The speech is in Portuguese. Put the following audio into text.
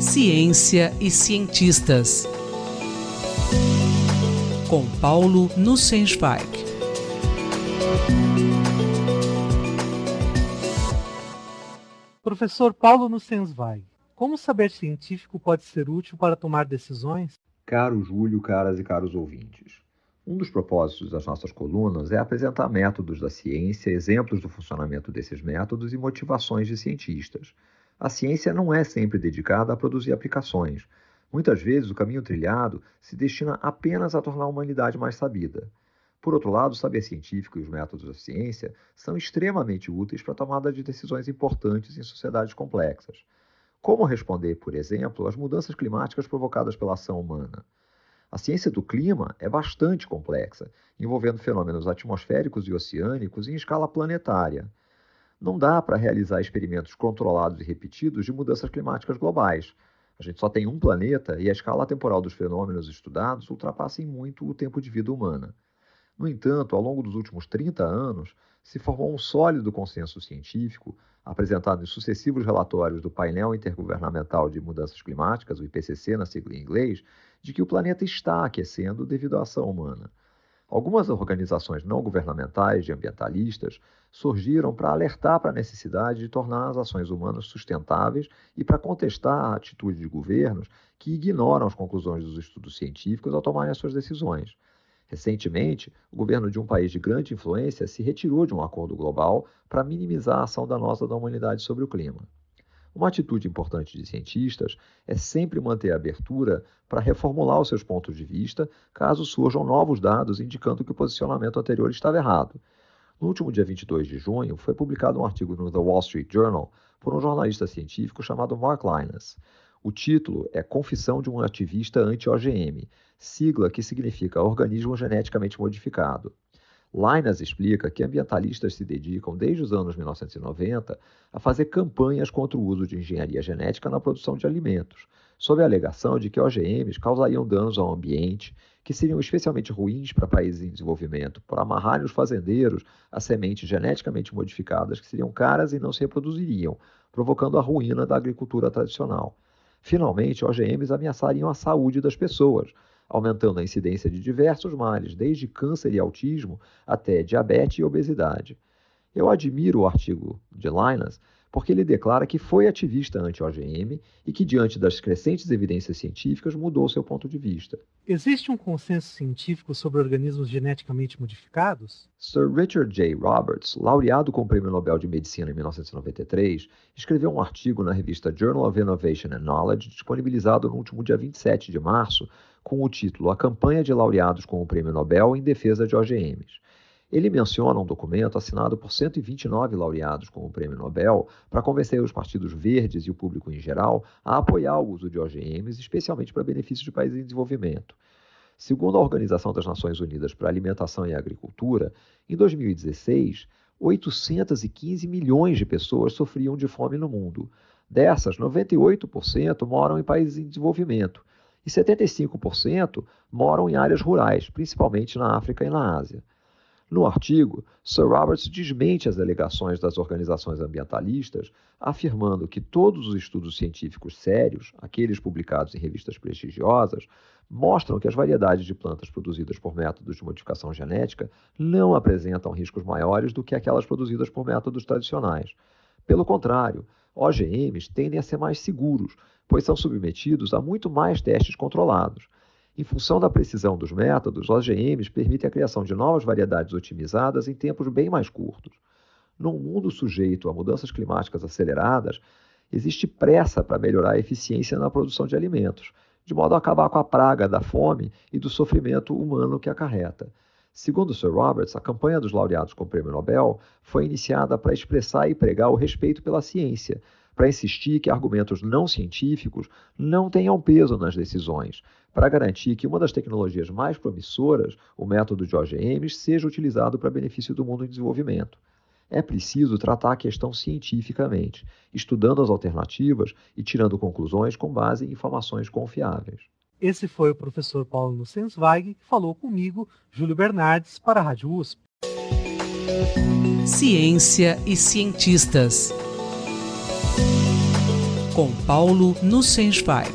Ciência e cientistas. Com Paulo Nussensweig. Professor Paulo Nussensweig, como o saber científico pode ser útil para tomar decisões? Caro Júlio, caras e caros ouvintes. Um dos propósitos das nossas colunas é apresentar métodos da ciência, exemplos do funcionamento desses métodos e motivações de cientistas. A ciência não é sempre dedicada a produzir aplicações. Muitas vezes o caminho trilhado se destina apenas a tornar a humanidade mais sabida. Por outro lado, o saber científico e os métodos da ciência são extremamente úteis para a tomada de decisões importantes em sociedades complexas. Como responder, por exemplo, às mudanças climáticas provocadas pela ação humana? A ciência do clima é bastante complexa, envolvendo fenômenos atmosféricos e oceânicos em escala planetária. Não dá para realizar experimentos controlados e repetidos de mudanças climáticas globais. A gente só tem um planeta e a escala temporal dos fenômenos estudados ultrapassa em muito o tempo de vida humana. No entanto, ao longo dos últimos 30 anos, se formou um sólido consenso científico, apresentado em sucessivos relatórios do Painel Intergovernamental de Mudanças Climáticas, o IPCC na sigla em inglês, de que o planeta está aquecendo devido à ação humana. Algumas organizações não governamentais de ambientalistas surgiram para alertar para a necessidade de tornar as ações humanas sustentáveis e para contestar a atitude de governos que ignoram as conclusões dos estudos científicos ao tomarem as suas decisões. Recentemente, o governo de um país de grande influência se retirou de um acordo global para minimizar a ação danosa da humanidade sobre o clima. Uma atitude importante de cientistas é sempre manter a abertura para reformular os seus pontos de vista caso surjam novos dados indicando que o posicionamento anterior estava errado. No último dia 22 de junho, foi publicado um artigo no The Wall Street Journal por um jornalista científico chamado Mark Linus. O título é Confissão de um ativista anti-OGM, sigla que significa Organismo Geneticamente Modificado. Linus explica que ambientalistas se dedicam desde os anos 1990 a fazer campanhas contra o uso de engenharia genética na produção de alimentos, sob a alegação de que OGMs causariam danos ao ambiente, que seriam especialmente ruins para países em desenvolvimento, por amarrarem os fazendeiros a sementes geneticamente modificadas que seriam caras e não se reproduziriam, provocando a ruína da agricultura tradicional. Finalmente, OGMs ameaçariam a saúde das pessoas, aumentando a incidência de diversos males, desde câncer e autismo até diabetes e obesidade. Eu admiro o artigo de Linus porque ele declara que foi ativista anti-OGM e que, diante das crescentes evidências científicas, mudou seu ponto de vista. Existe um consenso científico sobre organismos geneticamente modificados? Sir Richard J. Roberts, laureado com o Prêmio Nobel de Medicina em 1993, escreveu um artigo na revista Journal of Innovation and Knowledge, disponibilizado no último dia 27 de março, com o título A Campanha de Laureados com o Prêmio Nobel em Defesa de OGMs. Ele menciona um documento assinado por 129 laureados com o Prêmio Nobel para convencer os partidos verdes e o público em geral a apoiar o uso de OGMs, especialmente para benefício de países em desenvolvimento. Segundo a Organização das Nações Unidas para a Alimentação e Agricultura, em 2016, 815 milhões de pessoas sofriam de fome no mundo. Dessas, 98% moram em países em desenvolvimento e 75% moram em áreas rurais, principalmente na África e na Ásia. No artigo, Sir Roberts desmente as alegações das organizações ambientalistas, afirmando que todos os estudos científicos sérios, aqueles publicados em revistas prestigiosas, mostram que as variedades de plantas produzidas por métodos de modificação genética não apresentam riscos maiores do que aquelas produzidas por métodos tradicionais. Pelo contrário, OGMs tendem a ser mais seguros, pois são submetidos a muito mais testes controlados. Em função da precisão dos métodos, OGMs permitem a criação de novas variedades otimizadas em tempos bem mais curtos. Num mundo sujeito a mudanças climáticas aceleradas, existe pressa para melhorar a eficiência na produção de alimentos, de modo a acabar com a praga da fome e do sofrimento humano que acarreta. Segundo Sir Roberts, a campanha dos laureados com o Prêmio Nobel foi iniciada para expressar e pregar o respeito pela ciência, para insistir que argumentos não científicos não tenham peso nas decisões, para garantir que uma das tecnologias mais promissoras, o método de OGMs, seja utilizado para benefício do mundo em desenvolvimento. É preciso tratar a questão cientificamente, estudando as alternativas e tirando conclusões com base em informações confiáveis. Esse foi o professor Paulo Nussensweig que falou comigo, Júlio Bernardes, para a Rádio USP. Ciência e cientistas. Com Paulo Nussensweig.